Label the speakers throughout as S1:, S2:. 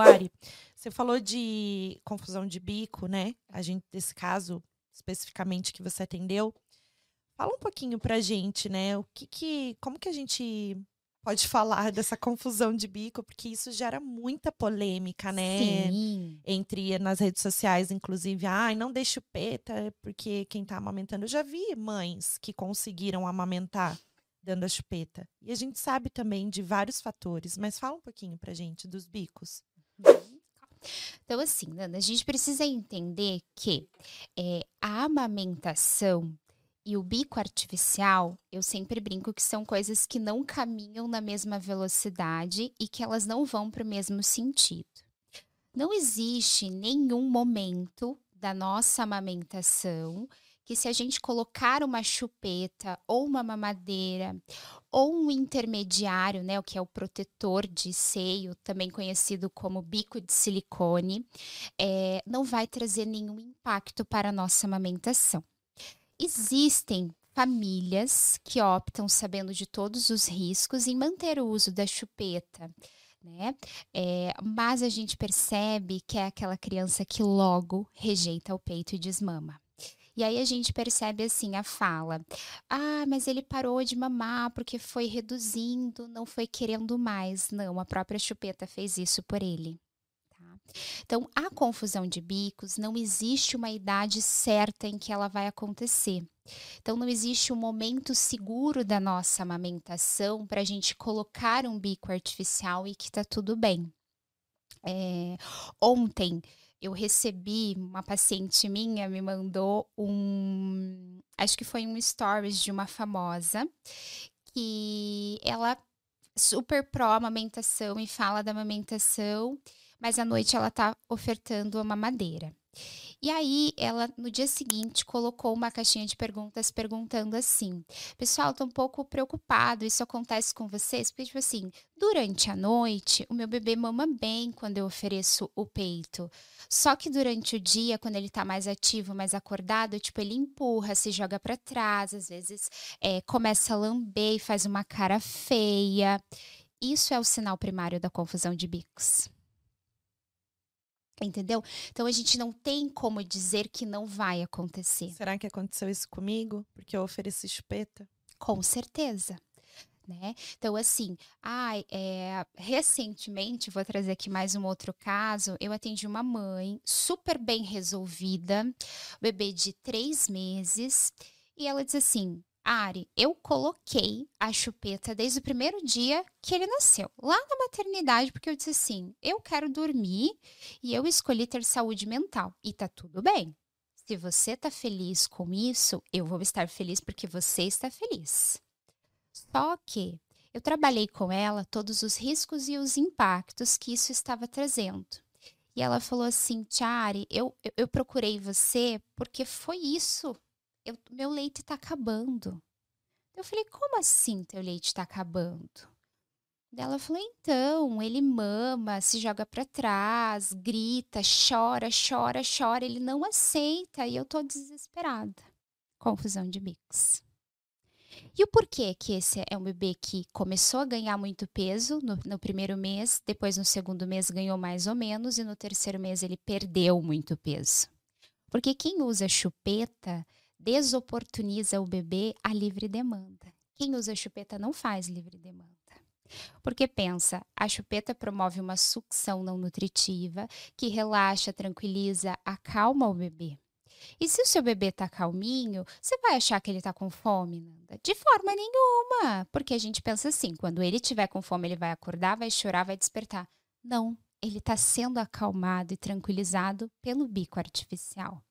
S1: Ari, você falou de confusão de bico, né? A gente, desse caso especificamente que você atendeu. Fala um pouquinho pra gente, né? O que que, como que a gente pode falar dessa confusão de bico, porque isso gera muita polêmica, né?
S2: Sim.
S1: Entre nas redes sociais, inclusive, ai, não deixe o peta, porque quem tá amamentando. Eu já vi mães que conseguiram amamentar dando a chupeta. E a gente sabe também de vários fatores, mas fala um pouquinho pra gente dos bicos.
S2: Então, assim, Nana, a gente precisa entender que é, a amamentação e o bico artificial, eu sempre brinco que são coisas que não caminham na mesma velocidade e que elas não vão para o mesmo sentido. Não existe nenhum momento da nossa amamentação que se a gente colocar uma chupeta ou uma mamadeira ou um intermediário, né, o que é o protetor de seio, também conhecido como bico de silicone, é, não vai trazer nenhum impacto para a nossa amamentação. Existem famílias que optam, sabendo de todos os riscos, em manter o uso da chupeta. Né? É, mas a gente percebe que é aquela criança que logo rejeita o peito e desmama. E aí a gente percebe assim a fala: "Ah, mas ele parou de mamar porque foi reduzindo, não foi querendo mais". Não, a própria chupeta fez isso por ele. Tá? Então, a confusão de bicos não existe uma idade certa em que ela vai acontecer. Então, não existe um momento seguro da nossa amamentação para a gente colocar um bico artificial e que está tudo bem. É, ontem eu recebi, uma paciente minha me mandou um. Acho que foi um stories de uma famosa, que ela super pró amamentação e fala da amamentação, mas à noite ela tá ofertando uma mamadeira. E aí, ela, no dia seguinte, colocou uma caixinha de perguntas perguntando assim: Pessoal, tô um pouco preocupado, isso acontece com vocês? Porque, tipo assim, durante a noite, o meu bebê mama bem quando eu ofereço o peito. Só que durante o dia, quando ele tá mais ativo, mais acordado, tipo, ele empurra, se joga para trás, às vezes é, começa a lamber e faz uma cara feia. Isso é o sinal primário da confusão de bicos. Entendeu? Então a gente não tem como dizer que não vai acontecer.
S1: Será que aconteceu isso comigo? Porque eu ofereci chupeta?
S2: Com certeza. Né? Então, assim, ai, é, recentemente, vou trazer aqui mais um outro caso. Eu atendi uma mãe super bem resolvida, bebê de três meses, e ela diz assim: Ari, eu coloquei a chupeta desde o primeiro dia que ele nasceu, lá na maternidade, porque eu disse assim: eu quero dormir e eu escolhi ter saúde mental. E tá tudo bem. Se você tá feliz com isso, eu vou estar feliz porque você está feliz. Só que eu trabalhei com ela todos os riscos e os impactos que isso estava trazendo. E ela falou assim: Tiari, eu, eu, eu procurei você porque foi isso eu, meu leite está acabando. Eu falei, como assim teu leite está acabando? Ela falou, então, ele mama, se joga para trás, grita, chora, chora, chora, ele não aceita e eu tô desesperada. Confusão de bicos. E o porquê que esse é um bebê que começou a ganhar muito peso no, no, primeiro mês, depois no segundo mês ganhou mais ou menos e no terceiro mês ele perdeu muito peso? Porque quem usa chupeta desoportuniza o bebê a livre demanda. Quem usa chupeta não faz livre demanda. Porque pensa, a chupeta promove uma sucção não nutritiva que relaxa, tranquiliza, acalma o bebê. E se o seu bebê está calminho, você vai achar que ele está com fome, Nanda? De forma nenhuma. Porque a gente pensa assim: quando ele tiver com fome, ele vai acordar, vai chorar, vai despertar. Não, ele está sendo acalmado e tranquilizado pelo bico artificial.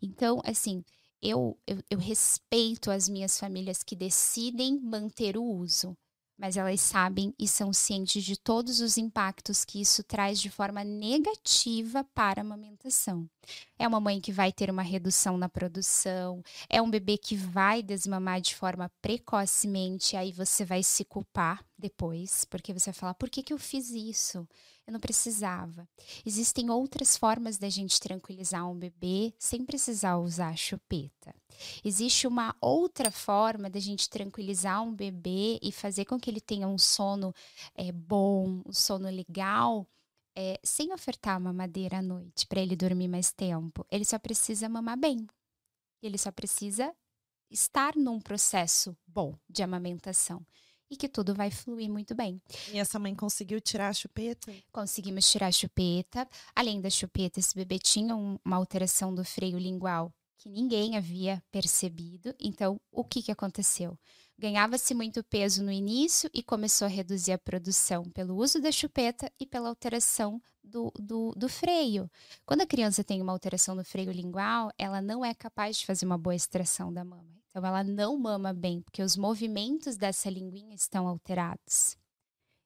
S2: Então, assim, eu, eu, eu respeito as minhas famílias que decidem manter o uso, mas elas sabem e são cientes de todos os impactos que isso traz de forma negativa para a amamentação. É uma mãe que vai ter uma redução na produção, é um bebê que vai desmamar de forma precocemente, aí você vai se culpar depois, porque você vai falar: por que, que eu fiz isso? Eu não precisava. Existem outras formas da gente tranquilizar um bebê sem precisar usar chupeta. Existe uma outra forma da gente tranquilizar um bebê e fazer com que ele tenha um sono é, bom, um sono legal, é, sem ofertar a mamadeira à noite para ele dormir mais tempo, ele só precisa mamar bem. Ele só precisa estar num processo bom de amamentação e que tudo vai fluir muito bem.
S1: E essa mãe conseguiu tirar a chupeta?
S2: Conseguimos tirar a chupeta. Além da chupeta, esse bebê tinha um, uma alteração do freio lingual que ninguém havia percebido. Então, o que, que aconteceu? Ganhava-se muito peso no início e começou a reduzir a produção pelo uso da chupeta e pela alteração do, do, do, freio. Quando a criança tem uma alteração no freio lingual, ela não é capaz de fazer uma boa extração da mama. Então, ela não mama bem, porque os movimentos dessa linguinha estão alterados.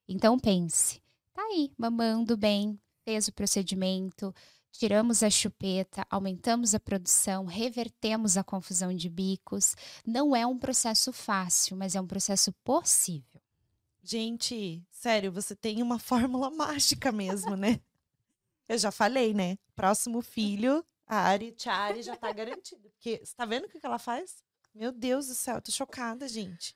S2: Então, pense: tá aí, mamando bem, fez o procedimento, tiramos a chupeta, aumentamos a produção, revertemos a confusão de bicos. Não é um processo fácil, mas é um processo possível.
S1: Gente, sério, você tem uma fórmula mágica mesmo, né? Eu já falei, né? Próximo filho, a Ari, tia Ari já tá garantido. Porque você tá vendo o que ela faz? Meu Deus do céu, eu tô chocada, gente.